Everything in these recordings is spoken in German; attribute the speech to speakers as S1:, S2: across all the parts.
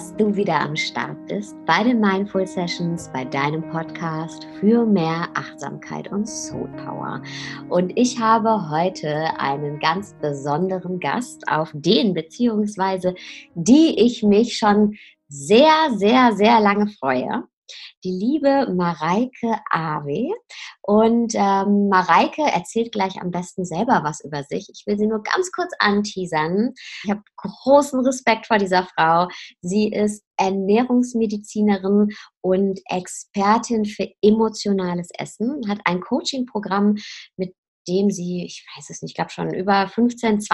S1: dass du wieder am Start bist bei den Mindful Sessions, bei deinem Podcast für mehr Achtsamkeit und Soul Power. Und ich habe heute einen ganz besonderen Gast, auf den beziehungsweise die ich mich schon sehr, sehr, sehr lange freue die liebe Mareike Awe. Und ähm, Mareike erzählt gleich am besten selber was über sich. Ich will sie nur ganz kurz anteasern. Ich habe großen Respekt vor dieser Frau. Sie ist Ernährungsmedizinerin und Expertin für emotionales Essen, hat ein Coaching-Programm mit dem sie, ich weiß es nicht, ich glaube schon über 15.000,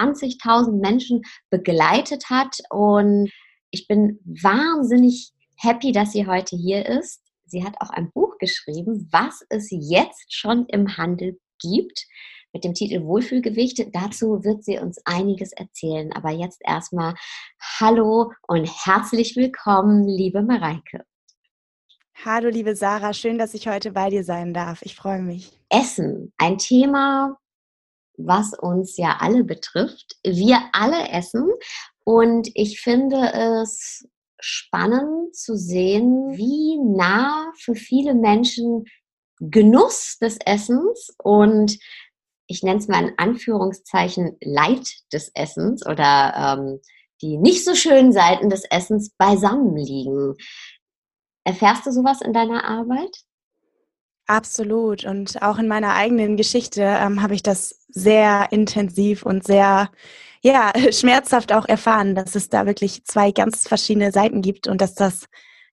S1: 20.000 Menschen begleitet hat. Und ich bin wahnsinnig happy, dass sie heute hier ist. Sie hat auch ein Buch geschrieben, was es jetzt schon im Handel gibt, mit dem Titel Wohlfühlgewicht. Dazu wird sie uns einiges erzählen. Aber jetzt erstmal Hallo und herzlich willkommen, liebe Mareike.
S2: Hallo, liebe Sarah, schön, dass ich heute bei dir sein darf. Ich freue mich.
S1: Essen, ein Thema, was uns ja alle betrifft. Wir alle essen und ich finde es spannend zu sehen, wie nah für viele Menschen Genuss des Essens und ich nenne es mal in Anführungszeichen Leid des Essens oder ähm, die nicht so schönen Seiten des Essens beisammen liegen. Erfährst du sowas in deiner Arbeit?
S2: Absolut. Und auch in meiner eigenen Geschichte ähm, habe ich das sehr intensiv und sehr ja, schmerzhaft auch erfahren, dass es da wirklich zwei ganz verschiedene Seiten gibt und dass das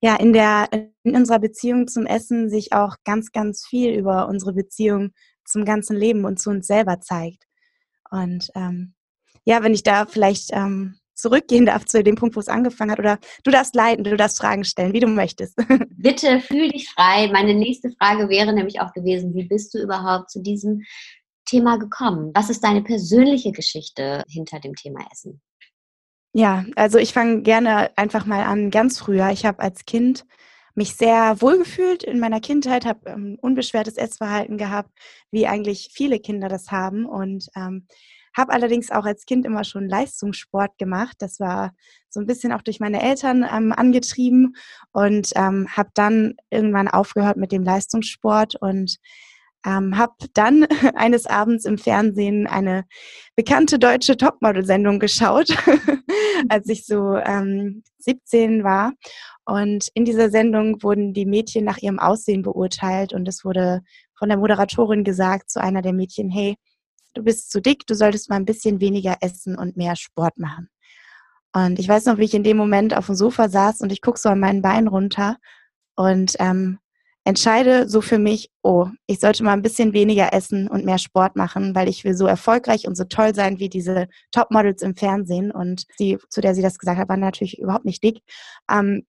S2: ja in der in unserer Beziehung zum Essen sich auch ganz ganz viel über unsere Beziehung zum ganzen Leben und zu uns selber zeigt. Und ähm, ja, wenn ich da vielleicht ähm, zurückgehen darf zu dem Punkt, wo es angefangen hat, oder du darfst leiten, du darfst Fragen stellen, wie du möchtest.
S1: Bitte fühl dich frei. Meine nächste Frage wäre nämlich auch gewesen, wie bist du überhaupt zu diesem Thema gekommen? Was ist deine persönliche Geschichte hinter dem Thema Essen?
S2: Ja, also ich fange gerne einfach mal an ganz früher. Ich habe als Kind mich sehr wohlgefühlt in meiner Kindheit, habe ähm, unbeschwertes Essverhalten gehabt, wie eigentlich viele Kinder das haben und ähm, habe allerdings auch als Kind immer schon Leistungssport gemacht. Das war so ein bisschen auch durch meine Eltern ähm, angetrieben und ähm, habe dann irgendwann aufgehört mit dem Leistungssport und ähm, habe dann eines Abends im Fernsehen eine bekannte deutsche Topmodel-Sendung geschaut, als ich so ähm, 17 war. Und in dieser Sendung wurden die Mädchen nach ihrem Aussehen beurteilt und es wurde von der Moderatorin gesagt zu einer der Mädchen, hey, du bist zu dick, du solltest mal ein bisschen weniger essen und mehr Sport machen. Und ich weiß noch, wie ich in dem Moment auf dem Sofa saß und ich gucke so an meinen Beinen runter und ähm, entscheide so für mich, oh, ich sollte mal ein bisschen weniger essen und mehr Sport machen, weil ich will so erfolgreich und so toll sein wie diese Topmodels im Fernsehen. Und die, zu der sie das gesagt hat, war natürlich überhaupt nicht dick. Ähm,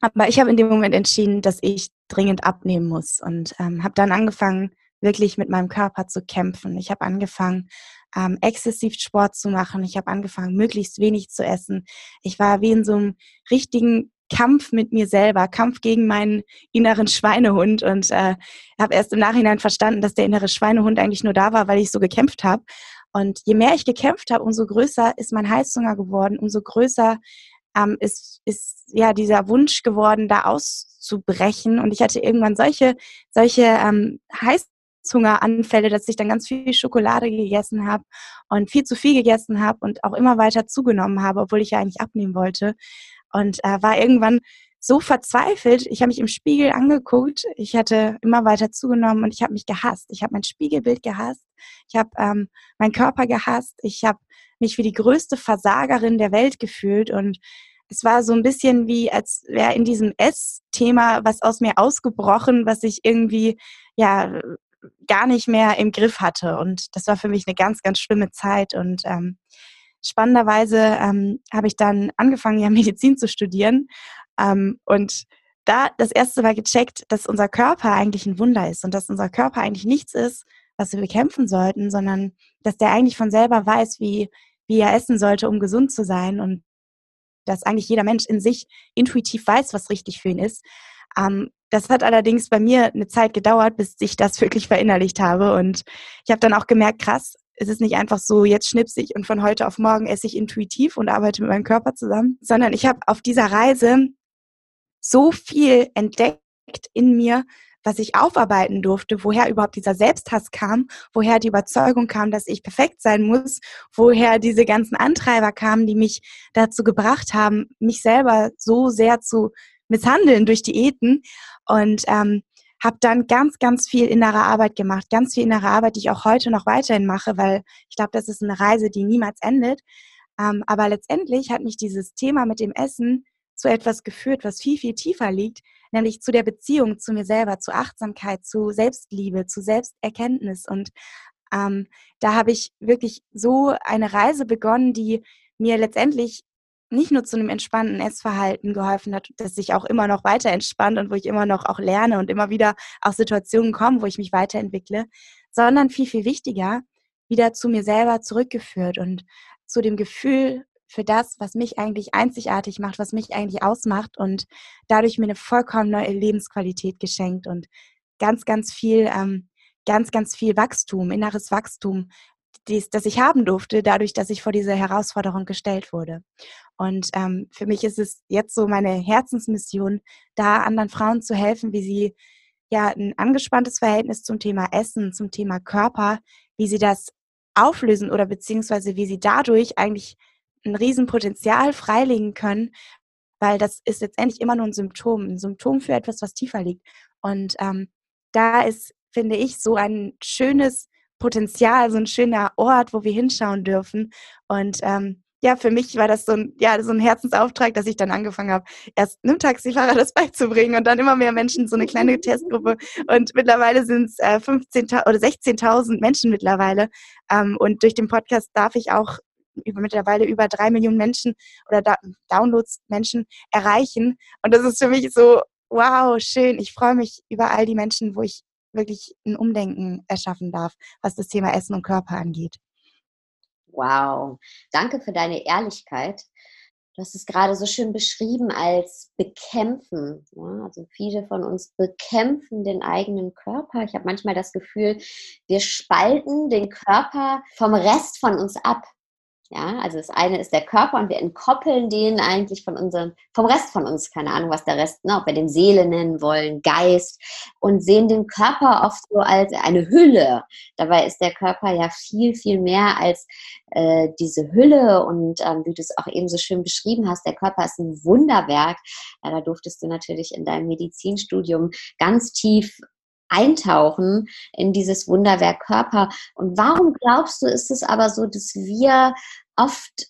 S2: aber ich habe in dem Moment entschieden, dass ich dringend abnehmen muss und ähm, habe dann angefangen, wirklich mit meinem Körper zu kämpfen. Ich habe angefangen, ähm, exzessiv Sport zu machen. Ich habe angefangen, möglichst wenig zu essen. Ich war wie in so einem richtigen Kampf mit mir selber, Kampf gegen meinen inneren Schweinehund und äh, habe erst im Nachhinein verstanden, dass der innere Schweinehund eigentlich nur da war, weil ich so gekämpft habe. Und je mehr ich gekämpft habe, umso größer ist mein Heißhunger geworden, umso größer ähm, ist, ist ja dieser Wunsch geworden, da auszubrechen. Und ich hatte irgendwann solche, solche ähm, Heißhungeranfälle, dass ich dann ganz viel Schokolade gegessen habe und viel zu viel gegessen habe und auch immer weiter zugenommen habe, obwohl ich ja eigentlich abnehmen wollte und äh, war irgendwann so verzweifelt. Ich habe mich im Spiegel angeguckt. Ich hatte immer weiter zugenommen und ich habe mich gehasst. Ich habe mein Spiegelbild gehasst. Ich habe ähm, meinen Körper gehasst. Ich habe mich wie die größte Versagerin der Welt gefühlt und es war so ein bisschen wie, als wäre in diesem Ess-Thema was aus mir ausgebrochen, was ich irgendwie ja gar nicht mehr im Griff hatte. Und das war für mich eine ganz, ganz schlimme Zeit. Und ähm, spannenderweise ähm, habe ich dann angefangen, ja Medizin zu studieren ähm, und da das erste Mal gecheckt, dass unser Körper eigentlich ein Wunder ist und dass unser Körper eigentlich nichts ist, was wir bekämpfen sollten, sondern dass der eigentlich von selber weiß, wie, wie er essen sollte, um gesund zu sein und dass eigentlich jeder Mensch in sich intuitiv weiß, was richtig für ihn ist. Ähm, das hat allerdings bei mir eine Zeit gedauert, bis ich das wirklich verinnerlicht habe. Und ich habe dann auch gemerkt, krass, es ist nicht einfach so, jetzt schnipse ich und von heute auf morgen esse ich intuitiv und arbeite mit meinem Körper zusammen, sondern ich habe auf dieser Reise so viel entdeckt in mir, was ich aufarbeiten durfte, woher überhaupt dieser Selbsthass kam, woher die Überzeugung kam, dass ich perfekt sein muss, woher diese ganzen Antreiber kamen, die mich dazu gebracht haben, mich selber so sehr zu misshandeln durch Diäten. Und ähm, habe dann ganz, ganz viel innere Arbeit gemacht, ganz viel innere Arbeit, die ich auch heute noch weiterhin mache, weil ich glaube, das ist eine Reise, die niemals endet. Ähm, aber letztendlich hat mich dieses Thema mit dem Essen zu etwas geführt, was viel, viel tiefer liegt, nämlich zu der Beziehung zu mir selber, zu Achtsamkeit, zu Selbstliebe, zu Selbsterkenntnis. Und ähm, da habe ich wirklich so eine Reise begonnen, die mir letztendlich nicht nur zu einem entspannten Essverhalten geholfen hat, das sich auch immer noch weiter entspannt und wo ich immer noch auch lerne und immer wieder auch Situationen kommen, wo ich mich weiterentwickle, sondern viel, viel wichtiger, wieder zu mir selber zurückgeführt und zu dem Gefühl für das, was mich eigentlich einzigartig macht, was mich eigentlich ausmacht und dadurch mir eine vollkommen neue Lebensqualität geschenkt und ganz, ganz viel, ähm, ganz, ganz viel Wachstum, inneres Wachstum, dies, das ich haben durfte, dadurch, dass ich vor diese Herausforderung gestellt wurde. Und ähm, für mich ist es jetzt so meine Herzensmission, da anderen Frauen zu helfen, wie sie ja ein angespanntes Verhältnis zum Thema Essen, zum Thema Körper, wie sie das auflösen oder beziehungsweise wie sie dadurch eigentlich ein Riesenpotenzial freilegen können, weil das ist letztendlich immer nur ein Symptom, ein Symptom für etwas, was tiefer liegt. Und ähm, da ist, finde ich, so ein schönes Potenzial, so ein schöner Ort, wo wir hinschauen dürfen. Und ähm, ja, für mich war das so ein, ja, so ein Herzensauftrag, dass ich dann angefangen habe, erst einem Taxifahrer das beizubringen und dann immer mehr Menschen, so eine kleine Testgruppe. Und mittlerweile sind es äh, 15.000 oder 16.000 Menschen mittlerweile. Ähm, und durch den Podcast darf ich auch über, mittlerweile über drei Millionen Menschen oder da Downloads Menschen erreichen. Und das ist für mich so, wow, schön. Ich freue mich über all die Menschen, wo ich wirklich ein Umdenken erschaffen darf, was das Thema Essen und Körper angeht.
S1: Wow, danke für deine Ehrlichkeit. Du hast es gerade so schön beschrieben als bekämpfen. Ja, also viele von uns bekämpfen den eigenen Körper. Ich habe manchmal das Gefühl, wir spalten den Körper vom Rest von uns ab. Ja, also das eine ist der Körper und wir entkoppeln den eigentlich von unserem, vom Rest von uns, keine Ahnung, was der Rest, ne, ob wir den Seele nennen wollen, Geist und sehen den Körper oft so als eine Hülle. Dabei ist der Körper ja viel, viel mehr als äh, diese Hülle und ähm, wie du es auch eben so schön beschrieben hast, der Körper ist ein Wunderwerk. Ja, da durftest du natürlich in deinem Medizinstudium ganz tief eintauchen in dieses Wunderwerk Körper. Und warum glaubst du, ist es aber so, dass wir oft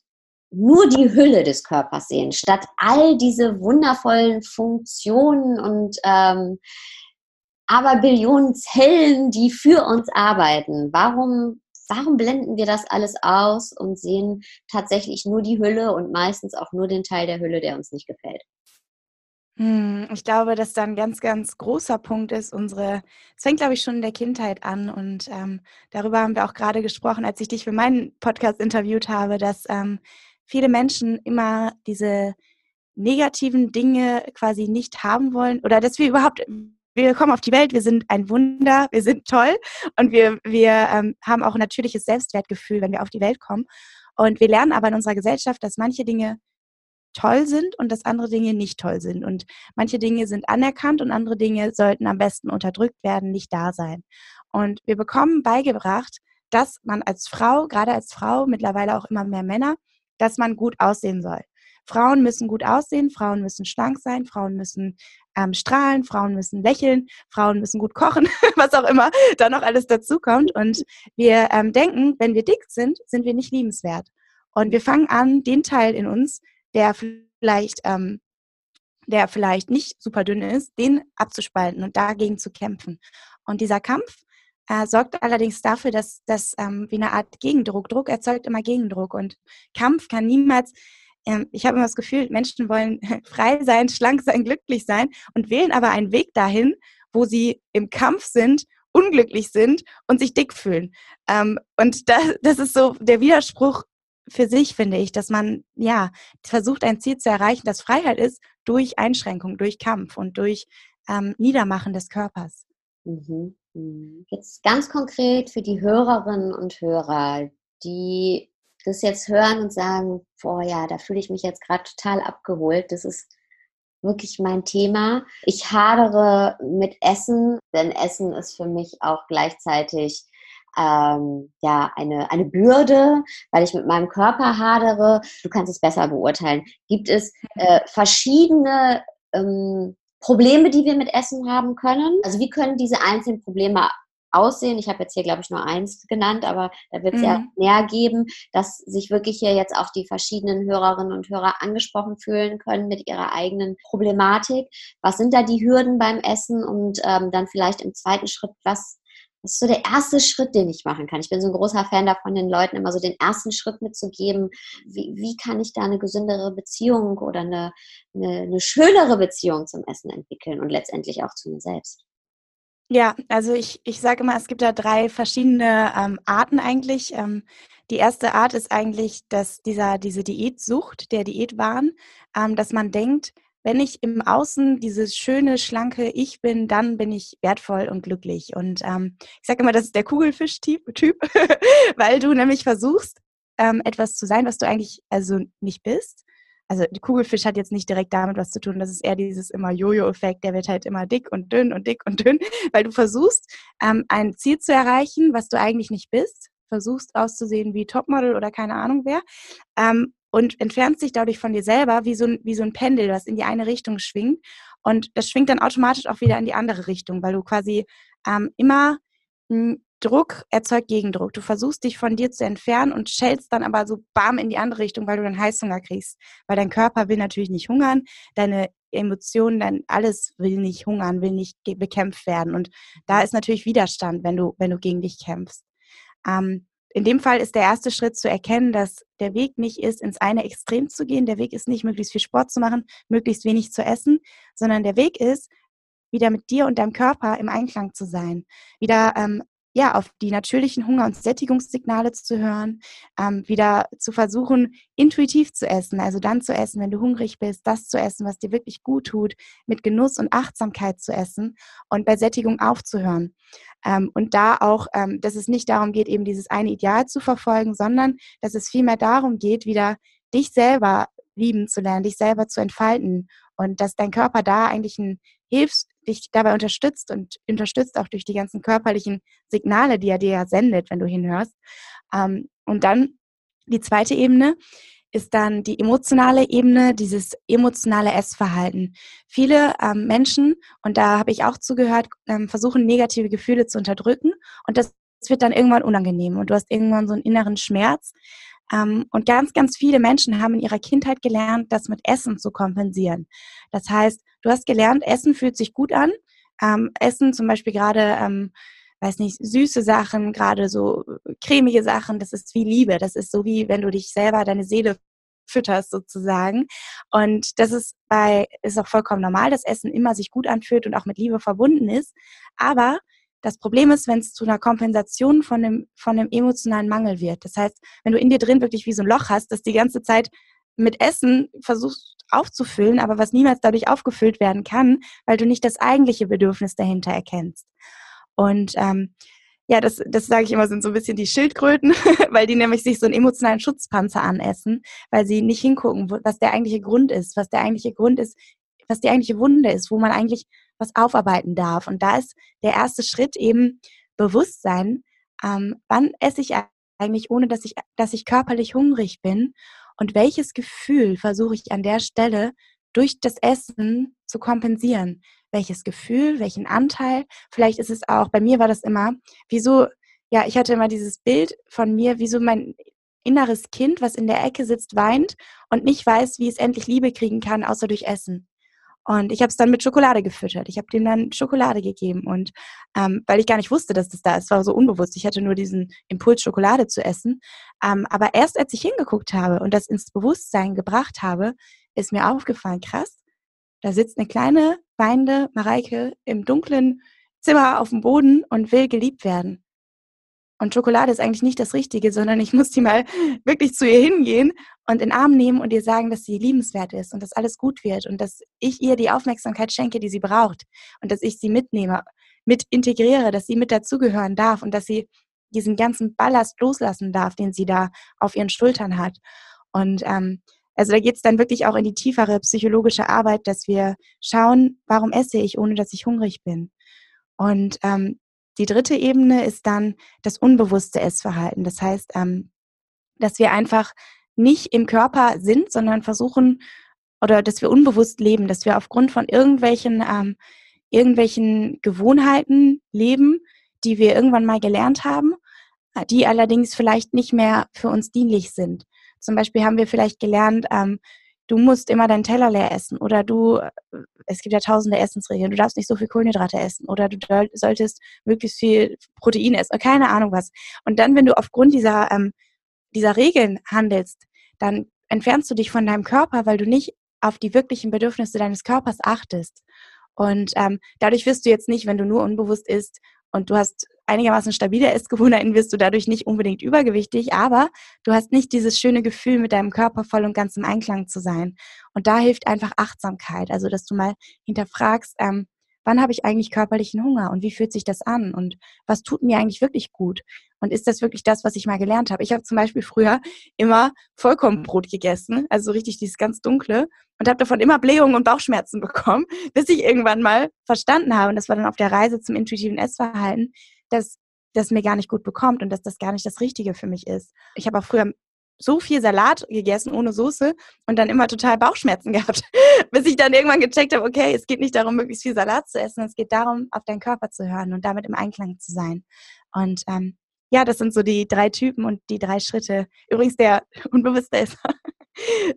S1: nur die Hülle des Körpers sehen, statt all diese wundervollen Funktionen und ähm, aber Billionen Zellen, die für uns arbeiten. Warum, warum blenden wir das alles aus und sehen tatsächlich nur die Hülle und meistens auch nur den Teil der Hülle, der uns nicht gefällt?
S2: Hm, ich glaube, dass da ein ganz, ganz großer Punkt ist, unsere es fängt, glaube ich, schon in der Kindheit an und, ähm, darüber haben wir auch gerade gesprochen, als ich dich für meinen Podcast interviewt habe, dass, ähm, viele Menschen immer diese negativen Dinge quasi nicht haben wollen oder dass wir überhaupt wir kommen auf die Welt, wir sind ein Wunder, wir sind toll und wir wir, ähm, haben auch 'n natürliches Selbstwertgefühl, wenn wir auf die Welt kommen. Und wir lernen aber in unserer Gesellschaft, dass manche Dinge toll sind und dass andere Dinge nicht toll sind. Und manche Dinge sind anerkannt und andere Dinge sollten am besten unterdrückt werden, nicht da sein. Und wir bekommen beigebracht, dass man als Frau, gerade als Frau, mittlerweile auch immer mehr Männer, dass man gut aussehen soll. Frauen müssen gut aussehen, Frauen müssen schlank sein, Frauen müssen ähm, strahlen, Frauen müssen lächeln, Frauen müssen gut kochen, was auch immer da noch alles dazukommt. Und wir ähm, denken, wenn wir dick sind, sind wir nicht liebenswert. Und wir fangen an, den Teil in uns, der vielleicht, ähm, der vielleicht nicht super dünn ist, den abzuspalten und dagegen zu kämpfen. Und dieser Kampf äh, sorgt allerdings dafür, dass das ähm, wie eine Art Gegendruck, Druck erzeugt immer Gegendruck und Kampf kann niemals ähm, ich habe immer das Gefühl, Menschen wollen frei sein, schlank sein, glücklich sein und wählen aber einen Weg dahin, wo sie im Kampf sind, unglücklich sind und sich dick fühlen. Ähm, und das, das ist so der Widerspruch für sich, finde ich, dass man ja versucht, ein Ziel zu erreichen, das Freiheit ist, durch Einschränkung, durch Kampf und durch ähm, Niedermachen des Körpers.
S1: Mhm. Hm, jetzt ganz konkret für die Hörerinnen und Hörer, die das jetzt hören und sagen, boah ja, da fühle ich mich jetzt gerade total abgeholt. Das ist wirklich mein Thema. Ich hadere mit Essen, denn Essen ist für mich auch gleichzeitig ähm, ja eine, eine Bürde, weil ich mit meinem Körper hadere. Du kannst es besser beurteilen. Gibt es äh, verschiedene ähm, Probleme, die wir mit Essen haben können? Also wie können diese einzelnen Probleme aussehen? Ich habe jetzt hier, glaube ich, nur eins genannt, aber da wird es mhm. ja mehr geben, dass sich wirklich hier jetzt auch die verschiedenen Hörerinnen und Hörer angesprochen fühlen können mit ihrer eigenen Problematik. Was sind da die Hürden beim Essen? Und ähm, dann vielleicht im zweiten Schritt, was das ist so der erste Schritt, den ich machen kann. Ich bin so ein großer Fan davon, den Leuten immer so den ersten Schritt mitzugeben. Wie, wie kann ich da eine gesündere Beziehung oder eine, eine, eine schönere Beziehung zum Essen entwickeln und letztendlich auch zu mir selbst?
S2: Ja, also ich, ich sage immer, es gibt da drei verschiedene ähm, Arten eigentlich. Ähm, die erste Art ist eigentlich, dass dieser, diese Diätsucht, der Diätwahn, ähm, dass man denkt, wenn ich im Außen dieses schöne, schlanke Ich bin, dann bin ich wertvoll und glücklich. Und ähm, ich sage immer, das ist der Kugelfisch-Typ, weil du nämlich versuchst, ähm, etwas zu sein, was du eigentlich also nicht bist. Also Kugelfisch hat jetzt nicht direkt damit was zu tun, das ist eher dieses immer Jojo-Effekt, der wird halt immer dick und dünn und dick und dünn, weil du versuchst, ähm, ein Ziel zu erreichen, was du eigentlich nicht bist, versuchst auszusehen wie Topmodel oder keine Ahnung wer, ähm, und entfernst dich dadurch von dir selber wie so, ein, wie so ein Pendel, was in die eine Richtung schwingt. Und das schwingt dann automatisch auch wieder in die andere Richtung, weil du quasi ähm, immer Druck erzeugt Gegendruck. Du versuchst dich von dir zu entfernen und schellst dann aber so bam in die andere Richtung, weil du dann Heißhunger kriegst. Weil dein Körper will natürlich nicht hungern, deine Emotionen, dein alles will nicht hungern, will nicht bekämpft werden. Und da ist natürlich Widerstand, wenn du, wenn du gegen dich kämpfst. Ähm, in dem Fall ist der erste Schritt zu erkennen, dass der Weg nicht ist, ins eine Extrem zu gehen. Der Weg ist nicht, möglichst viel Sport zu machen, möglichst wenig zu essen, sondern der Weg ist, wieder mit dir und deinem Körper im Einklang zu sein, wieder ähm, ja, auf die natürlichen Hunger- und Sättigungssignale zu hören, ähm, wieder zu versuchen, intuitiv zu essen, also dann zu essen, wenn du hungrig bist, das zu essen, was dir wirklich gut tut, mit Genuss und Achtsamkeit zu essen und bei Sättigung aufzuhören. Ähm, und da auch, ähm, dass es nicht darum geht, eben dieses eine Ideal zu verfolgen, sondern dass es vielmehr darum geht, wieder dich selber lieben zu lernen, dich selber zu entfalten und dass dein Körper da eigentlich ein Hilfs dich dabei unterstützt und unterstützt auch durch die ganzen körperlichen Signale, die er dir ja sendet, wenn du hinhörst. Ähm, und dann die zweite Ebene ist dann die emotionale Ebene, dieses emotionale Essverhalten. Viele ähm, Menschen, und da habe ich auch zugehört, ähm, versuchen negative Gefühle zu unterdrücken und das wird dann irgendwann unangenehm und du hast irgendwann so einen inneren Schmerz. Ähm, und ganz, ganz viele Menschen haben in ihrer Kindheit gelernt, das mit Essen zu kompensieren. Das heißt, du hast gelernt, Essen fühlt sich gut an. Ähm, Essen zum Beispiel gerade ähm, weiß nicht, süße Sachen, gerade so äh, cremige Sachen, das ist wie Liebe. Das ist so wie, wenn du dich selber, deine Seele fütterst sozusagen. Und das ist bei, ist auch vollkommen normal, dass Essen immer sich gut anfühlt und auch mit Liebe verbunden ist. Aber das Problem ist, wenn es zu einer Kompensation von einem, von einem emotionalen Mangel wird. Das heißt, wenn du in dir drin wirklich wie so ein Loch hast, das die ganze Zeit mit Essen versuchst aufzufüllen, aber was niemals dadurch aufgefüllt werden kann, weil du nicht das eigentliche Bedürfnis dahinter erkennst. Und ähm, ja, das, das sage ich immer, sind so ein bisschen die Schildkröten, weil die nämlich sich so einen emotionalen Schutzpanzer anessen, weil sie nicht hingucken, was der eigentliche Grund ist, was der eigentliche Grund ist, was die eigentliche Wunde ist, wo man eigentlich was aufarbeiten darf. Und da ist der erste Schritt eben Bewusstsein, ähm, wann esse ich eigentlich, ohne dass ich, dass ich körperlich hungrig bin und welches Gefühl versuche ich an der Stelle durch das Essen zu kompensieren. Welches Gefühl, welchen Anteil. Vielleicht ist es auch, bei mir war das immer, wieso, ja, ich hatte immer dieses Bild von mir, wieso mein inneres Kind, was in der Ecke sitzt, weint und nicht weiß, wie es endlich Liebe kriegen kann, außer durch Essen. Und ich habe es dann mit Schokolade gefüttert. Ich habe dem dann Schokolade gegeben. Und ähm, weil ich gar nicht wusste, dass das da ist, war so unbewusst. Ich hatte nur diesen Impuls, Schokolade zu essen. Ähm, aber erst als ich hingeguckt habe und das ins Bewusstsein gebracht habe, ist mir aufgefallen, krass, da sitzt eine kleine, weinende Mareike im dunklen Zimmer auf dem Boden und will geliebt werden. Und Schokolade ist eigentlich nicht das Richtige, sondern ich muss die mal wirklich zu ihr hingehen und in den Arm nehmen und ihr sagen, dass sie liebenswert ist und dass alles gut wird und dass ich ihr die Aufmerksamkeit schenke, die sie braucht und dass ich sie mitnehme. mit integriere, dass sie mit dazugehören darf und dass sie diesen ganzen Ballast loslassen darf, den sie da auf ihren Schultern hat. Und ähm, also da geht es dann wirklich auch in die tiefere psychologische Arbeit, dass wir schauen, warum esse ich, ohne dass ich hungrig bin. Und ähm, die dritte Ebene ist dann das unbewusste Essverhalten. Das heißt, ähm, dass wir einfach nicht im Körper sind, sondern versuchen oder dass wir unbewusst leben, dass wir aufgrund von irgendwelchen ähm, irgendwelchen Gewohnheiten leben, die wir irgendwann mal gelernt haben, die allerdings vielleicht nicht mehr für uns dienlich sind. Zum Beispiel haben wir vielleicht gelernt, ähm, du musst immer deinen Teller leer essen oder du, äh, es gibt ja tausende Essensregeln, du darfst nicht so viel Kohlenhydrate essen oder du solltest möglichst viel Protein essen, keine Ahnung was. Und dann, wenn du aufgrund dieser, ähm, dieser Regeln handelst, dann entfernst du dich von deinem Körper, weil du nicht auf die wirklichen Bedürfnisse deines Körpers achtest. Und ähm, dadurch wirst du jetzt nicht, wenn du nur unbewusst isst, und du hast einigermaßen stabile Essgewohnheiten, wirst du dadurch nicht unbedingt übergewichtig, aber du hast nicht dieses schöne Gefühl, mit deinem Körper voll und ganz im Einklang zu sein. Und da hilft einfach Achtsamkeit, also dass du mal hinterfragst, ähm, wann habe ich eigentlich körperlichen Hunger und wie fühlt sich das an und was tut mir eigentlich wirklich gut und ist das wirklich das, was ich mal gelernt habe. Ich habe zum Beispiel früher immer Vollkornbrot gegessen, also richtig dieses ganz dunkle und habe davon immer Blähungen und Bauchschmerzen bekommen, bis ich irgendwann mal verstanden habe und das war dann auf der Reise zum intuitiven Essverhalten, dass das mir gar nicht gut bekommt und dass das gar nicht das Richtige für mich ist. Ich habe auch früher so viel Salat gegessen ohne Soße und dann immer total Bauchschmerzen gehabt, bis ich dann irgendwann gecheckt habe, okay, es geht nicht darum, möglichst viel Salat zu essen, es geht darum, auf deinen Körper zu hören und damit im Einklang zu sein. Und ähm, ja, das sind so die drei Typen und die drei Schritte. Übrigens, der unbewusste ist,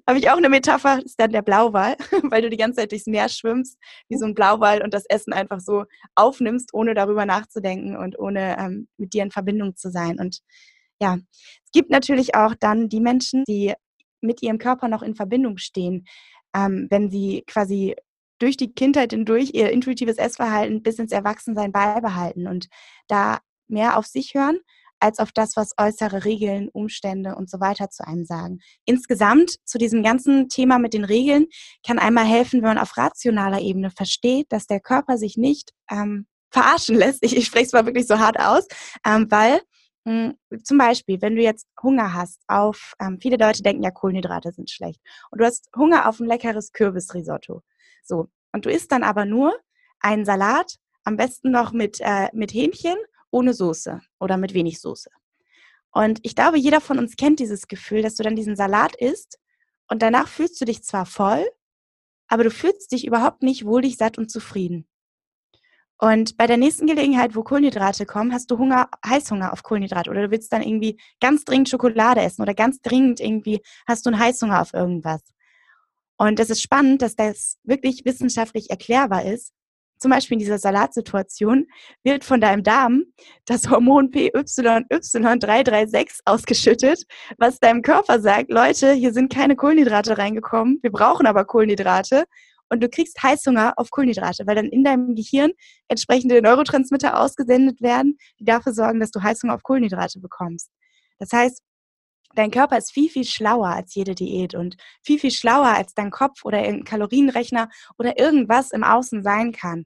S2: habe ich auch eine Metapher, ist dann der Blauwal, weil du die ganze Zeit durchs Meer schwimmst, wie so ein Blauwal und das Essen einfach so aufnimmst, ohne darüber nachzudenken und ohne ähm, mit dir in Verbindung zu sein. Und ja, es gibt natürlich auch dann die Menschen, die mit ihrem Körper noch in Verbindung stehen, ähm, wenn sie quasi durch die Kindheit hindurch ihr intuitives Essverhalten bis ins Erwachsensein beibehalten und da mehr auf sich hören als auf das, was äußere Regeln, Umstände und so weiter zu einem sagen. Insgesamt zu diesem ganzen Thema mit den Regeln kann einmal helfen, wenn man auf rationaler Ebene versteht, dass der Körper sich nicht ähm, verarschen lässt. Ich, ich spreche es mal wirklich so hart aus, ähm, weil hm, zum Beispiel, wenn du jetzt Hunger hast auf, ähm, viele Leute denken ja, Kohlenhydrate sind schlecht. Und du hast Hunger auf ein leckeres Kürbisrisotto. So. Und du isst dann aber nur einen Salat, am besten noch mit, äh, mit Hähnchen, ohne Soße oder mit wenig Soße. Und ich glaube, jeder von uns kennt dieses Gefühl, dass du dann diesen Salat isst und danach fühlst du dich zwar voll, aber du fühlst dich überhaupt nicht wohlig, satt und zufrieden. Und bei der nächsten Gelegenheit, wo Kohlenhydrate kommen, hast du Hunger, Heißhunger auf Kohlenhydrate oder du willst dann irgendwie ganz dringend Schokolade essen oder ganz dringend irgendwie hast du einen Heißhunger auf irgendwas. Und das ist spannend, dass das wirklich wissenschaftlich erklärbar ist. Zum Beispiel in dieser Salatsituation wird von deinem Darm das Hormon PYY336 ausgeschüttet, was deinem Körper sagt, Leute, hier sind keine Kohlenhydrate reingekommen, wir brauchen aber Kohlenhydrate und du kriegst Heißhunger auf Kohlenhydrate, weil dann in deinem Gehirn entsprechende Neurotransmitter ausgesendet werden, die dafür sorgen, dass du Heißhunger auf Kohlenhydrate bekommst. Das heißt, dein Körper ist viel, viel schlauer als jede Diät und viel, viel schlauer als dein Kopf oder irgendein Kalorienrechner oder irgendwas im Außen sein kann.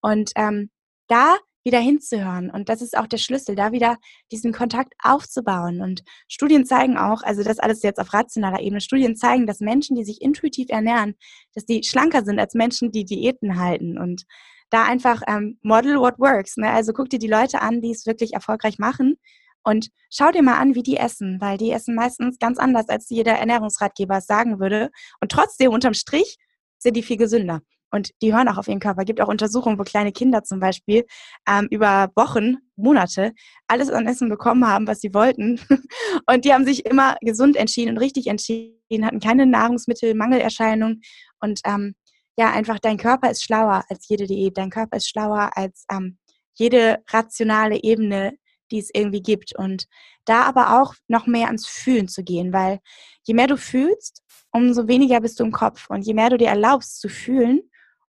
S2: Und ähm, da wieder hinzuhören. Und das ist auch der Schlüssel, da wieder diesen Kontakt aufzubauen. Und Studien zeigen auch, also das alles jetzt auf rationaler Ebene, Studien zeigen, dass Menschen, die sich intuitiv ernähren, dass die schlanker sind als Menschen, die Diäten halten. Und da einfach ähm, model what works. Ne? Also guck dir die Leute an, die es wirklich erfolgreich machen. Und schau dir mal an, wie die essen, weil die essen meistens ganz anders, als jeder Ernährungsratgeber es sagen würde. Und trotzdem unterm Strich sind die viel gesünder. Und die hören auch auf ihren Körper. Es gibt auch Untersuchungen, wo kleine Kinder zum Beispiel ähm, über Wochen, Monate alles an Essen bekommen haben, was sie wollten. Und die haben sich immer gesund entschieden und richtig entschieden, hatten keine Nahrungsmittelmangelerscheinungen. Und ähm, ja, einfach dein Körper ist schlauer als jede Diät. Dein Körper ist schlauer als ähm, jede rationale Ebene, die es irgendwie gibt. Und da aber auch noch mehr ans Fühlen zu gehen, weil je mehr du fühlst, umso weniger bist du im Kopf. Und je mehr du dir erlaubst zu fühlen,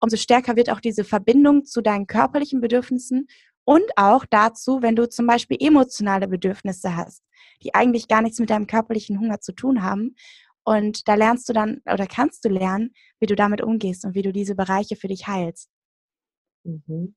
S2: umso stärker wird auch diese Verbindung zu deinen körperlichen Bedürfnissen und auch dazu, wenn du zum Beispiel emotionale Bedürfnisse hast, die eigentlich gar nichts mit deinem körperlichen Hunger zu tun haben. Und da lernst du dann oder kannst du lernen, wie du damit umgehst und wie du diese Bereiche für dich heilst.
S1: Mhm.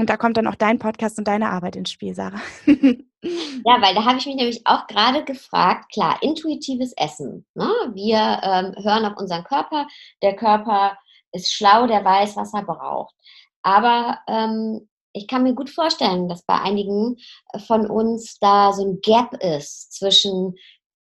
S2: Und da kommt dann auch dein Podcast und deine Arbeit ins Spiel, Sarah.
S1: ja, weil da habe ich mich nämlich auch gerade gefragt, klar, intuitives Essen. Ne? Wir ähm, hören auf unseren Körper. Der Körper ist schlau, der weiß, was er braucht. Aber ähm, ich kann mir gut vorstellen, dass bei einigen von uns da so ein Gap ist zwischen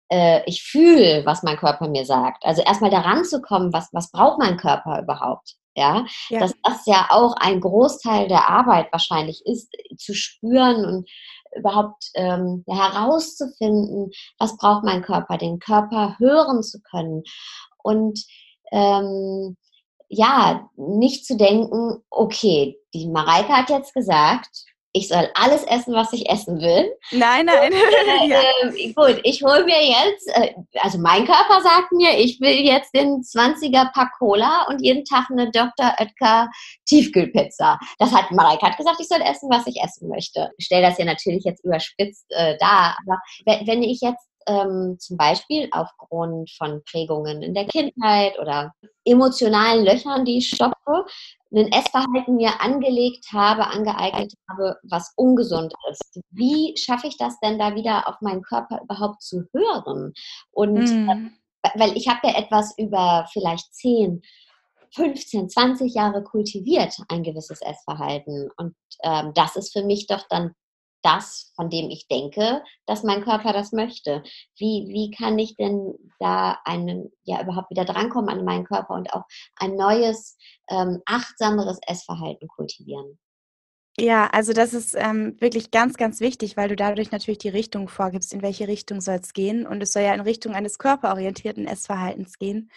S1: äh, ich fühle, was mein Körper mir sagt. Also erstmal daran zu kommen, was, was braucht mein Körper überhaupt? Ja? ja, dass das ja auch ein Großteil der Arbeit wahrscheinlich ist, zu spüren und überhaupt ähm, herauszufinden, was braucht mein Körper, den Körper hören zu können und ähm, ja, nicht zu denken, okay, die Mareike hat jetzt gesagt, ich soll alles essen, was ich essen will.
S2: Nein, nein.
S1: Und, ja. äh, gut, ich hole mir jetzt, äh, also mein Körper sagt mir, ich will jetzt den 20er Pack Cola und jeden Tag eine Dr. Oetker Tiefkühlpizza. Das hat Mareike hat gesagt, ich soll essen, was ich essen möchte. Ich stelle das ja natürlich jetzt überspitzt äh, dar, aber wenn ich jetzt ähm, zum Beispiel aufgrund von Prägungen in der Kindheit oder emotionalen Löchern, die ich stoppe, ein Essverhalten mir angelegt habe, angeeignet habe, was ungesund ist. Wie schaffe ich das denn da wieder auf meinen Körper überhaupt zu hören? Und mm. weil ich habe ja etwas über vielleicht zehn 15, 20 Jahre kultiviert, ein gewisses Essverhalten. Und ähm, das ist für mich doch dann das, von dem ich denke, dass mein Körper das möchte. Wie, wie kann ich denn da einen, ja, überhaupt wieder drankommen an meinen Körper und auch ein neues, ähm, achtsameres Essverhalten kultivieren?
S2: Ja, also das ist ähm, wirklich ganz, ganz wichtig, weil du dadurch natürlich die Richtung vorgibst, in welche Richtung soll es gehen. Und es soll ja in Richtung eines körperorientierten Essverhaltens gehen.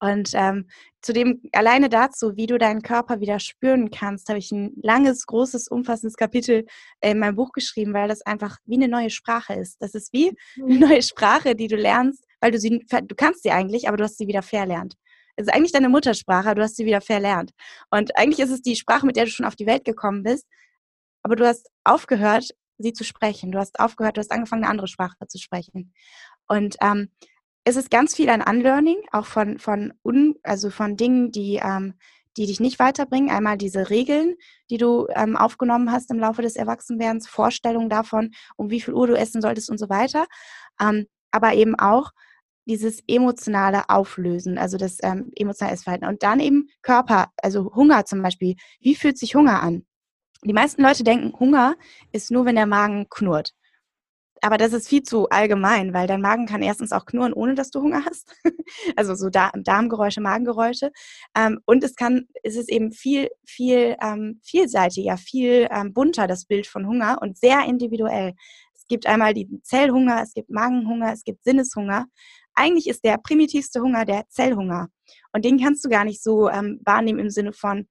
S2: Und ähm, zudem alleine dazu, wie du deinen Körper wieder spüren kannst, habe ich ein langes, großes, umfassendes Kapitel in meinem Buch geschrieben, weil das einfach wie eine neue Sprache ist. Das ist wie eine mhm. neue Sprache, die du lernst, weil du sie, du kannst sie eigentlich, aber du hast sie wieder verlernt. Es ist eigentlich deine Muttersprache, du hast sie wieder verlernt. Und eigentlich ist es die Sprache, mit der du schon auf die Welt gekommen bist, aber du hast aufgehört, sie zu sprechen. Du hast aufgehört, du hast angefangen, eine andere Sprache zu sprechen. Und ähm, es ist ganz viel an Unlearning, auch von, von, un, also von Dingen, die, ähm, die dich nicht weiterbringen. Einmal diese Regeln, die du ähm, aufgenommen hast im Laufe des Erwachsenwerdens, Vorstellungen davon, um wie viel Uhr du essen solltest und so weiter. Ähm, aber eben auch dieses emotionale Auflösen, also das ähm, emotionale Essverhalten. Und dann eben Körper, also Hunger zum Beispiel. Wie fühlt sich Hunger an? Die meisten Leute denken, Hunger ist nur, wenn der Magen knurrt. Aber das ist viel zu allgemein, weil dein Magen kann erstens auch knurren, ohne dass du Hunger hast. also so Darmgeräusche, Magengeräusche. Ähm, und es kann, es ist eben viel, viel ähm, vielseitiger, viel ähm, bunter, das Bild von Hunger und sehr individuell. Es gibt einmal die Zellhunger, es gibt Magenhunger, es gibt Sinneshunger. Eigentlich ist der primitivste Hunger der Zellhunger. Und den kannst du gar nicht so wahrnehmen im Sinne von,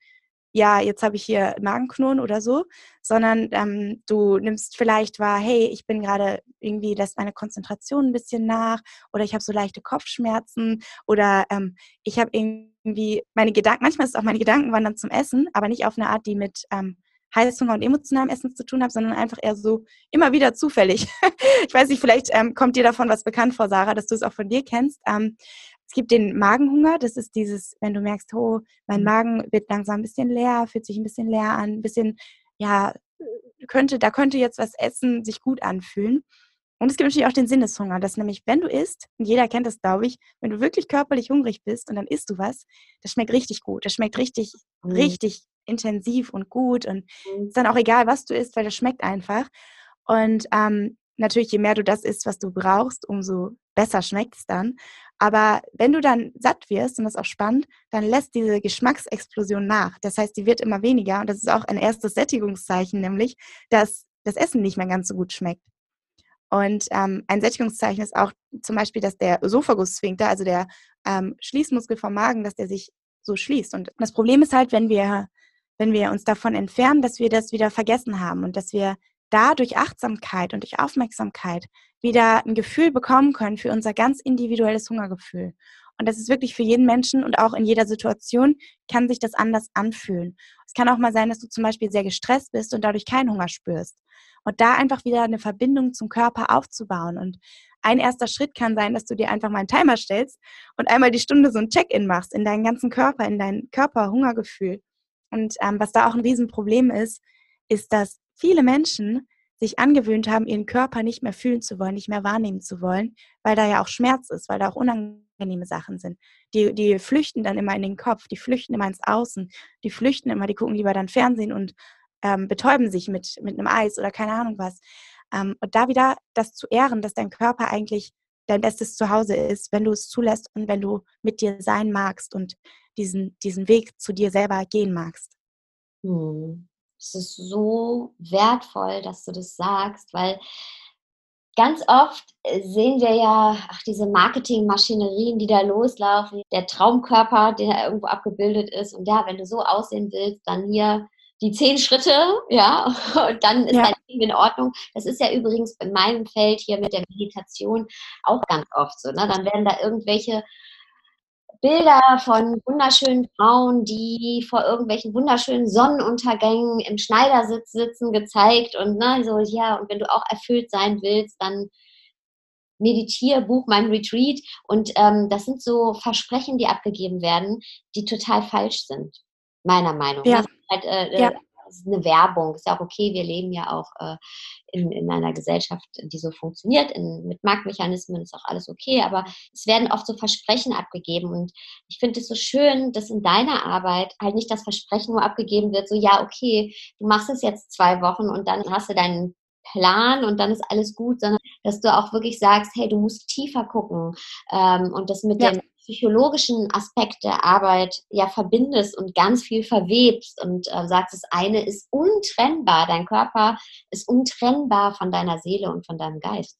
S2: ja, jetzt habe ich hier Magenknurren oder so, sondern ähm, du nimmst vielleicht wahr, hey, ich bin gerade irgendwie, lässt meine Konzentration ein bisschen nach oder ich habe so leichte Kopfschmerzen oder ähm, ich habe irgendwie meine Gedanken, manchmal ist auch meine Gedanken wandern zum Essen, aber nicht auf eine Art, die mit ähm, Heißhunger und emotionalem Essen zu tun hat, sondern einfach eher so immer wieder zufällig. ich weiß nicht, vielleicht ähm, kommt dir davon was bekannt vor, Sarah, dass du es auch von dir kennst. Ähm, es gibt den Magenhunger, das ist dieses, wenn du merkst, oh, mein mhm. Magen wird langsam ein bisschen leer, fühlt sich ein bisschen leer an, ein bisschen, ja, könnte, da könnte jetzt was essen, sich gut anfühlen. Und es gibt natürlich auch den Sinneshunger, dass nämlich, wenn du isst, und jeder kennt das, glaube ich, wenn du wirklich körperlich hungrig bist und dann isst du was, das schmeckt richtig gut. Das schmeckt richtig, mhm. richtig intensiv und gut. Und mhm. ist dann auch egal, was du isst, weil das schmeckt einfach. Und ähm, natürlich, je mehr du das isst, was du brauchst, umso besser schmeckt es dann. Aber wenn du dann satt wirst, und das ist auch spannend, dann lässt diese Geschmacksexplosion nach. Das heißt, die wird immer weniger. Und das ist auch ein erstes Sättigungszeichen, nämlich, dass das Essen nicht mehr ganz so gut schmeckt. Und ähm, ein Sättigungszeichen ist auch zum Beispiel, dass der Esophagus-Sphinkter, also der ähm, Schließmuskel vom Magen, dass der sich so schließt. Und das Problem ist halt, wenn wir, wenn wir uns davon entfernen, dass wir das wieder vergessen haben und dass wir da durch Achtsamkeit und durch Aufmerksamkeit wieder ein Gefühl bekommen können für unser ganz individuelles Hungergefühl. Und das ist wirklich für jeden Menschen und auch in jeder Situation kann sich das anders anfühlen. Es kann auch mal sein, dass du zum Beispiel sehr gestresst bist und dadurch keinen Hunger spürst. Und da einfach wieder eine Verbindung zum Körper aufzubauen. Und ein erster Schritt kann sein, dass du dir einfach mal einen Timer stellst und einmal die Stunde so ein Check-in machst in deinen ganzen Körper, in dein Körper-Hungergefühl. Und ähm, was da auch ein Riesenproblem ist, ist, dass viele Menschen sich angewöhnt haben, ihren Körper nicht mehr fühlen zu wollen, nicht mehr wahrnehmen zu wollen, weil da ja auch Schmerz ist, weil da auch unangenehme Sachen sind. Die, die flüchten dann immer in den Kopf, die flüchten immer ins Außen, die flüchten immer, die gucken lieber dann Fernsehen und ähm, betäuben sich mit, mit einem Eis oder keine Ahnung was. Ähm, und da wieder das zu ehren, dass dein Körper eigentlich dein bestes Zuhause ist, wenn du es zulässt und wenn du mit dir sein magst und diesen, diesen Weg zu dir selber gehen magst.
S1: Hm. Es ist so wertvoll, dass du das sagst, weil ganz oft äh, sehen wir ja ach, diese Marketingmaschinerien, die da loslaufen, der Traumkörper, der irgendwo abgebildet ist. Und ja, wenn du so aussehen willst, dann hier die zehn Schritte, ja, und dann ist ja. dein Leben in Ordnung. Das ist ja übrigens in meinem Feld hier mit der Meditation auch ganz oft so. Ne? Dann werden da irgendwelche Bilder von wunderschönen Frauen, die vor irgendwelchen wunderschönen Sonnenuntergängen im Schneidersitz sitzen, gezeigt und ne, so, ja, und wenn du auch erfüllt sein willst, dann meditiere, buch mein Retreat und ähm, das sind so Versprechen, die abgegeben werden, die total falsch sind, meiner Meinung nach. Ja. Halt, äh, ja. Äh, ist eine Werbung, ist ja auch okay, wir leben ja auch äh, in, in einer Gesellschaft, die so funktioniert, in, mit Marktmechanismen ist auch alles okay, aber es werden oft so Versprechen abgegeben und ich finde es so schön, dass in deiner Arbeit halt nicht das Versprechen nur abgegeben wird, so ja, okay, du machst es jetzt zwei Wochen und dann hast du deinen Plan und dann ist alles gut, sondern dass du auch wirklich sagst, hey, du musst tiefer gucken ähm, und das mit ja. dem psychologischen Aspekt der Arbeit ja verbindest und ganz viel verwebst und äh, sagst, das eine ist untrennbar, dein Körper ist untrennbar von deiner Seele und von deinem Geist.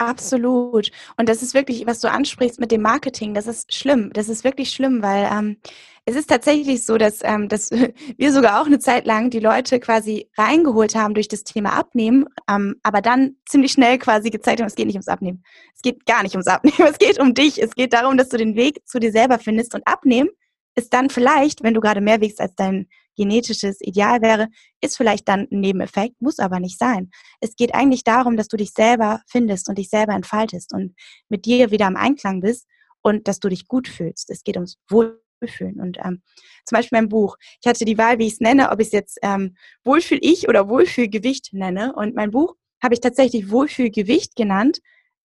S2: Absolut. Und das ist wirklich, was du ansprichst mit dem Marketing, das ist schlimm. Das ist wirklich schlimm, weil ähm, es ist tatsächlich so, dass, ähm, dass wir sogar auch eine Zeit lang die Leute quasi reingeholt haben durch das Thema Abnehmen, ähm, aber dann ziemlich schnell quasi gezeigt haben, es geht nicht ums Abnehmen. Es geht gar nicht ums Abnehmen, es geht um dich. Es geht darum, dass du den Weg zu dir selber findest und abnehmen ist dann vielleicht, wenn du gerade mehr wiegst als dein genetisches Ideal wäre, ist vielleicht dann ein Nebeneffekt, muss aber nicht sein. Es geht eigentlich darum, dass du dich selber findest und dich selber entfaltest und mit dir wieder im Einklang bist und dass du dich gut fühlst. Es geht ums Wohlfühlen. Und ähm, zum Beispiel mein Buch. Ich hatte die Wahl, wie ich es nenne, ob ich es jetzt ähm, Wohlfühl-Ich oder Wohlfühlgewicht nenne. Und mein Buch habe ich tatsächlich Wohlfühlgewicht genannt,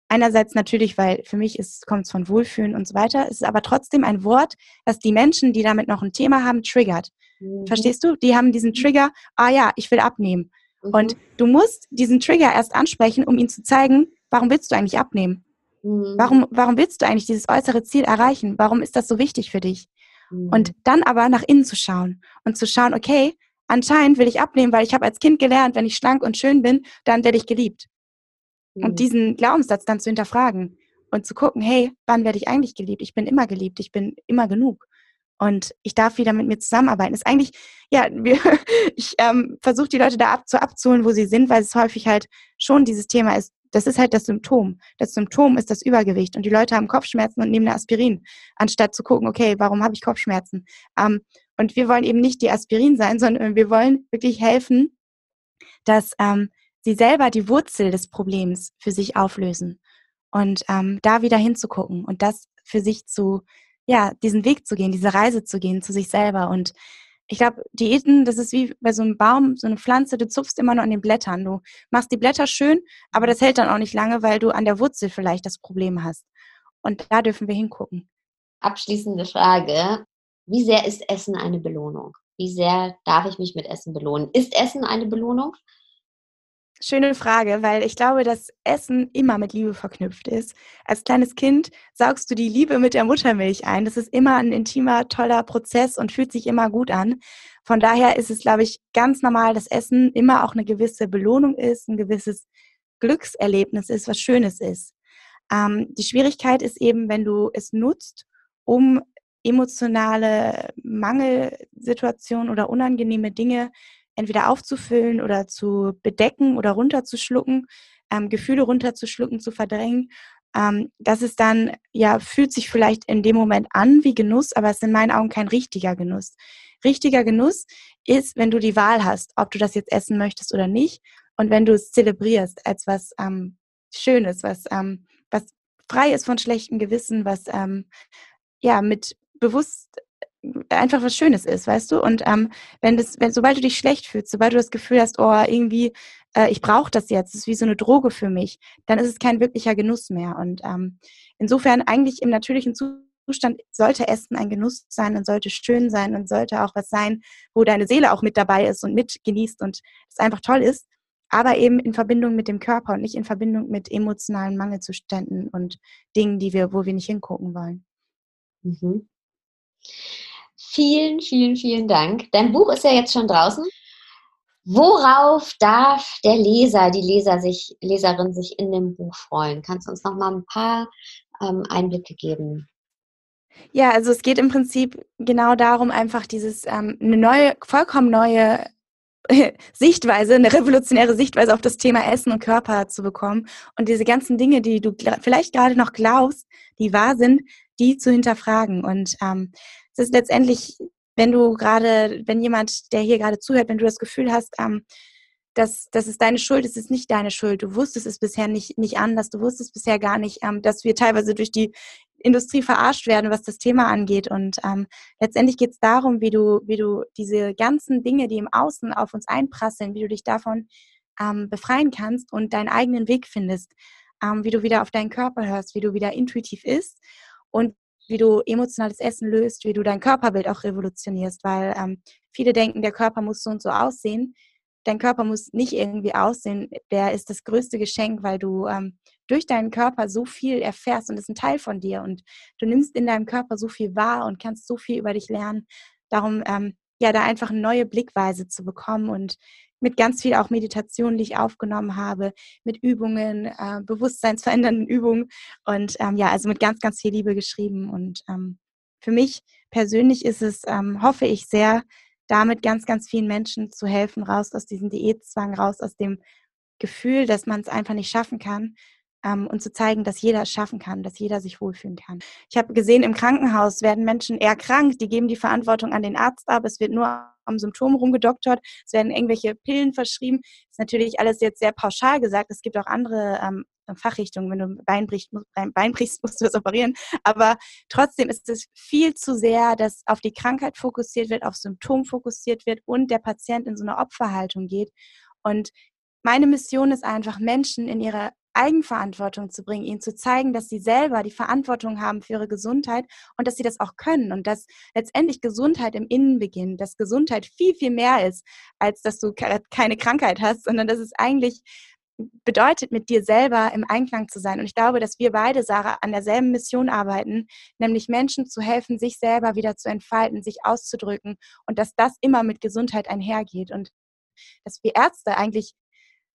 S2: Einerseits natürlich, weil für mich kommt es von Wohlfühlen und so weiter. Es ist aber trotzdem ein Wort, das die Menschen, die damit noch ein Thema haben, triggert. Mhm. Verstehst du? Die haben diesen mhm. Trigger, ah ja, ich will abnehmen. Mhm. Und du musst diesen Trigger erst ansprechen, um ihm zu zeigen, warum willst du eigentlich abnehmen? Mhm. Warum, warum willst du eigentlich dieses äußere Ziel erreichen? Warum ist das so wichtig für dich? Mhm. Und dann aber nach innen zu schauen und zu schauen, okay, anscheinend will ich abnehmen, weil ich habe als Kind gelernt, wenn ich schlank und schön bin, dann werde ich geliebt. Und diesen Glaubenssatz dann zu hinterfragen und zu gucken, hey, wann werde ich eigentlich geliebt? Ich bin immer geliebt, ich bin immer genug. Und ich darf wieder mit mir zusammenarbeiten. Ist eigentlich, ja, wir, ich ähm, versuche die Leute da ab, zu abzuholen, wo sie sind, weil es häufig halt schon dieses Thema ist. Das ist halt das Symptom. Das Symptom ist das Übergewicht. Und die Leute haben Kopfschmerzen und nehmen eine Aspirin, anstatt zu gucken, okay, warum habe ich Kopfschmerzen? Ähm, und wir wollen eben nicht die Aspirin sein, sondern wir wollen wirklich helfen, dass ähm, sie selber die Wurzel des Problems für sich auflösen und ähm, da wieder hinzugucken und das für sich zu, ja, diesen Weg zu gehen, diese Reise zu gehen zu sich selber. Und ich glaube, Diäten, das ist wie bei so einem Baum, so eine Pflanze, du zupfst immer nur an den Blättern. Du machst die Blätter schön, aber das hält dann auch nicht lange, weil du an der Wurzel vielleicht das Problem hast. Und da dürfen wir hingucken.
S1: Abschließende Frage. Wie sehr ist Essen eine Belohnung? Wie sehr darf ich mich mit Essen belohnen? Ist Essen eine Belohnung?
S2: Schöne Frage, weil ich glaube, dass Essen immer mit Liebe verknüpft ist. Als kleines Kind saugst du die Liebe mit der Muttermilch ein. Das ist immer ein intimer, toller Prozess und fühlt sich immer gut an. Von daher ist es, glaube ich, ganz normal, dass Essen immer auch eine gewisse Belohnung ist, ein gewisses Glückserlebnis ist, was Schönes ist. Ähm, die Schwierigkeit ist eben, wenn du es nutzt, um emotionale Mangelsituationen oder unangenehme Dinge entweder aufzufüllen oder zu bedecken oder runterzuschlucken, ähm, Gefühle runterzuschlucken, zu verdrängen. Ähm, das ist dann, ja, fühlt sich vielleicht in dem Moment an wie Genuss, aber es ist in meinen Augen kein richtiger Genuss. Richtiger Genuss ist, wenn du die Wahl hast, ob du das jetzt essen möchtest oder nicht und wenn du es zelebrierst als was ähm, Schönes, was, ähm, was frei ist von schlechtem Gewissen, was ähm, ja mit bewusst einfach was Schönes ist, weißt du? Und ähm, wenn das, wenn, sobald du dich schlecht fühlst, sobald du das Gefühl hast, oh, irgendwie, äh, ich brauche das jetzt, das ist wie so eine Droge für mich, dann ist es kein wirklicher Genuss mehr. Und ähm, insofern eigentlich im natürlichen Zustand sollte Essen ein Genuss sein und sollte schön sein und sollte auch was sein, wo deine Seele auch mit dabei ist und mit genießt und es einfach toll ist, aber eben in Verbindung mit dem Körper und nicht in Verbindung mit emotionalen Mangelzuständen und Dingen, die wir, wo wir nicht hingucken wollen.
S1: Mhm. Vielen, vielen, vielen Dank. Dein Buch ist ja jetzt schon draußen. Worauf darf der Leser, die Leser sich, Leserin sich in dem Buch freuen? Kannst du uns noch mal ein paar ähm, Einblicke geben?
S2: Ja, also es geht im Prinzip genau darum, einfach dieses ähm, eine neue, vollkommen neue Sichtweise, eine revolutionäre Sichtweise auf das Thema Essen und Körper zu bekommen und diese ganzen Dinge, die du vielleicht gerade noch glaubst, die wahr sind, die zu hinterfragen. Und ähm, es ist letztendlich, wenn du gerade, wenn jemand, der hier gerade zuhört, wenn du das Gefühl hast, ähm, dass das ist deine Schuld, es ist nicht deine Schuld. Du wusstest es bisher nicht, nicht anders, du wusstest bisher gar nicht, ähm, dass wir teilweise durch die Industrie verarscht werden, was das Thema angeht. Und ähm, letztendlich geht es darum, wie du, wie du diese ganzen Dinge, die im Außen auf uns einprasseln, wie du dich davon ähm, befreien kannst und deinen eigenen Weg findest, ähm, wie du wieder auf deinen Körper hörst, wie du wieder intuitiv isst und wie du emotionales Essen löst, wie du dein Körperbild auch revolutionierst, weil ähm, viele denken, der Körper muss so und so aussehen. Dein Körper muss nicht irgendwie aussehen. Der ist das größte Geschenk, weil du ähm, durch deinen Körper so viel erfährst und ist ein Teil von dir und du nimmst in deinem Körper so viel wahr und kannst so viel über dich lernen. Darum, ähm, ja, da einfach eine neue Blickweise zu bekommen und mit ganz viel auch Meditation, die ich aufgenommen habe, mit Übungen, äh, bewusstseinsverändernden Übungen und ähm, ja, also mit ganz, ganz viel Liebe geschrieben. Und ähm, für mich persönlich ist es, ähm, hoffe ich sehr, damit ganz, ganz vielen Menschen zu helfen, raus aus diesem Diätzwang, raus aus dem Gefühl, dass man es einfach nicht schaffen kann, ähm, und zu zeigen, dass jeder es schaffen kann, dass jeder sich wohlfühlen kann. Ich habe gesehen, im Krankenhaus werden Menschen eher krank, die geben die Verantwortung an den Arzt ab, es wird nur am Symptom rumgedoktert, es werden irgendwelche Pillen verschrieben. Das ist natürlich alles jetzt sehr pauschal gesagt. Es gibt auch andere ähm, Fachrichtungen. Wenn du Bein brichst, Bein brichst, musst du es operieren. Aber trotzdem ist es viel zu sehr, dass auf die Krankheit fokussiert wird, auf Symptom fokussiert wird und der Patient in so eine Opferhaltung geht. Und meine Mission ist einfach, Menschen in ihrer Eigenverantwortung zu bringen, ihnen zu zeigen, dass sie selber die Verantwortung haben für ihre Gesundheit und dass sie das auch können und dass letztendlich Gesundheit im Innen beginnt, dass Gesundheit viel, viel mehr ist, als dass du keine Krankheit hast, sondern dass es eigentlich bedeutet, mit dir selber im Einklang zu sein. Und ich glaube, dass wir beide, Sarah, an derselben Mission arbeiten, nämlich Menschen zu helfen, sich selber wieder zu entfalten, sich auszudrücken und dass das immer mit Gesundheit einhergeht und dass wir Ärzte eigentlich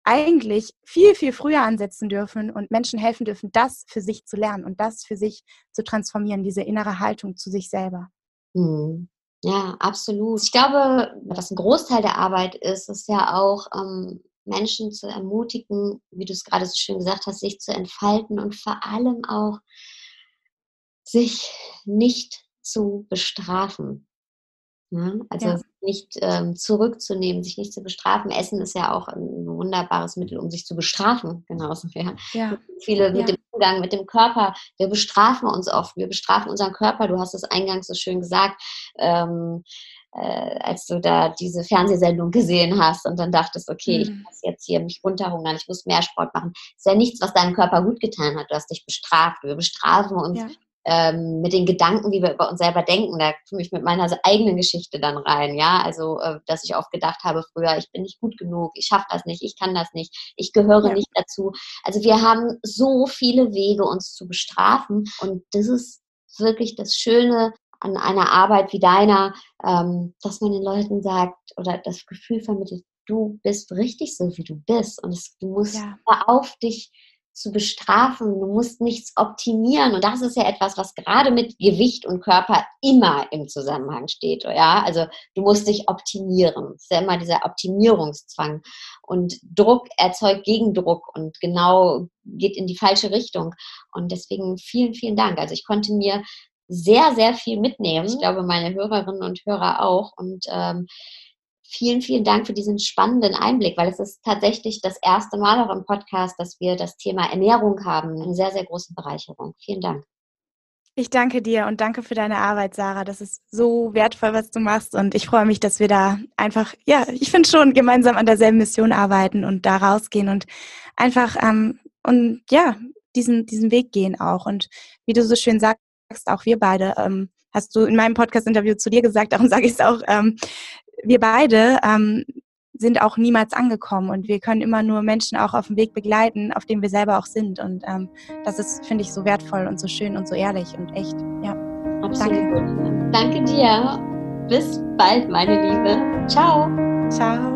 S2: eigentlich viel, viel früher ansetzen dürfen und Menschen helfen dürfen, das für sich zu lernen und das für sich zu transformieren, diese innere Haltung zu sich selber.
S1: Mhm. Ja, absolut. Ich glaube, was ein Großteil der Arbeit ist, ist ja auch, ähm, Menschen zu ermutigen, wie du es gerade so schön gesagt hast, sich zu entfalten und vor allem auch sich nicht zu bestrafen. Ne? Also ja. nicht ähm, zurückzunehmen, sich nicht zu bestrafen. Essen ist ja auch ein wunderbares Mittel, um sich zu bestrafen, genauso. Ja. ja. Viele mit ja. dem Umgang mit dem Körper, wir bestrafen uns oft, wir bestrafen unseren Körper. Du hast es eingangs so schön gesagt. Ähm, äh, als du da diese Fernsehsendung gesehen hast und dann dachtest, okay, mhm. ich muss jetzt hier mich runterhungern, ich muss mehr Sport machen. Das ist ja nichts, was deinem Körper gut getan hat. Du hast dich bestraft. Wir bestrafen uns ja ähm, mit den Gedanken, wie wir über uns selber denken. Da komme ich mit meiner eigenen Geschichte dann rein, ja. Also, äh, dass ich oft gedacht habe früher, ich bin nicht gut genug, ich schaffe das nicht, ich kann das nicht, ich gehöre ja. nicht dazu. Also wir haben so viele Wege, uns zu bestrafen. Und das ist wirklich das Schöne an einer Arbeit wie deiner, ähm, dass man den Leuten sagt oder das Gefühl vermittelt, du bist richtig so, wie du bist. Und es, du musst ja. auf dich zu bestrafen. Du musst nichts optimieren. Und das ist ja etwas, was gerade mit Gewicht und Körper immer im Zusammenhang steht. Ja, also du musst dich optimieren. Das ist ja immer dieser Optimierungszwang. Und Druck erzeugt Gegendruck und genau geht in die falsche Richtung. Und deswegen vielen, vielen Dank. Also ich konnte mir sehr, sehr viel mitnehmen. Ich glaube, meine Hörerinnen und Hörer auch. Und ähm, vielen, vielen Dank für diesen spannenden Einblick, weil es ist tatsächlich das erste Mal auch im Podcast, dass wir das Thema Ernährung haben. Eine sehr, sehr große Bereicherung. Vielen Dank.
S2: Ich danke dir und danke für deine Arbeit, Sarah. Das ist so wertvoll, was du machst. Und ich freue mich, dass wir da einfach, ja, ich finde schon gemeinsam an derselben Mission arbeiten und da rausgehen und einfach, ähm, und ja, diesen, diesen Weg gehen auch. Und wie du so schön sagst, auch wir beide, ähm, hast du in meinem Podcast-Interview zu dir gesagt, darum sage ich es auch, ähm, wir beide ähm, sind auch niemals angekommen und wir können immer nur Menschen auch auf dem Weg begleiten, auf dem wir selber auch sind. Und ähm, das ist, finde ich, so wertvoll und so schön und so ehrlich und echt. Ja.
S1: Absolut. Danke. Danke dir. Bis bald, meine Liebe. Ciao.
S2: Ciao.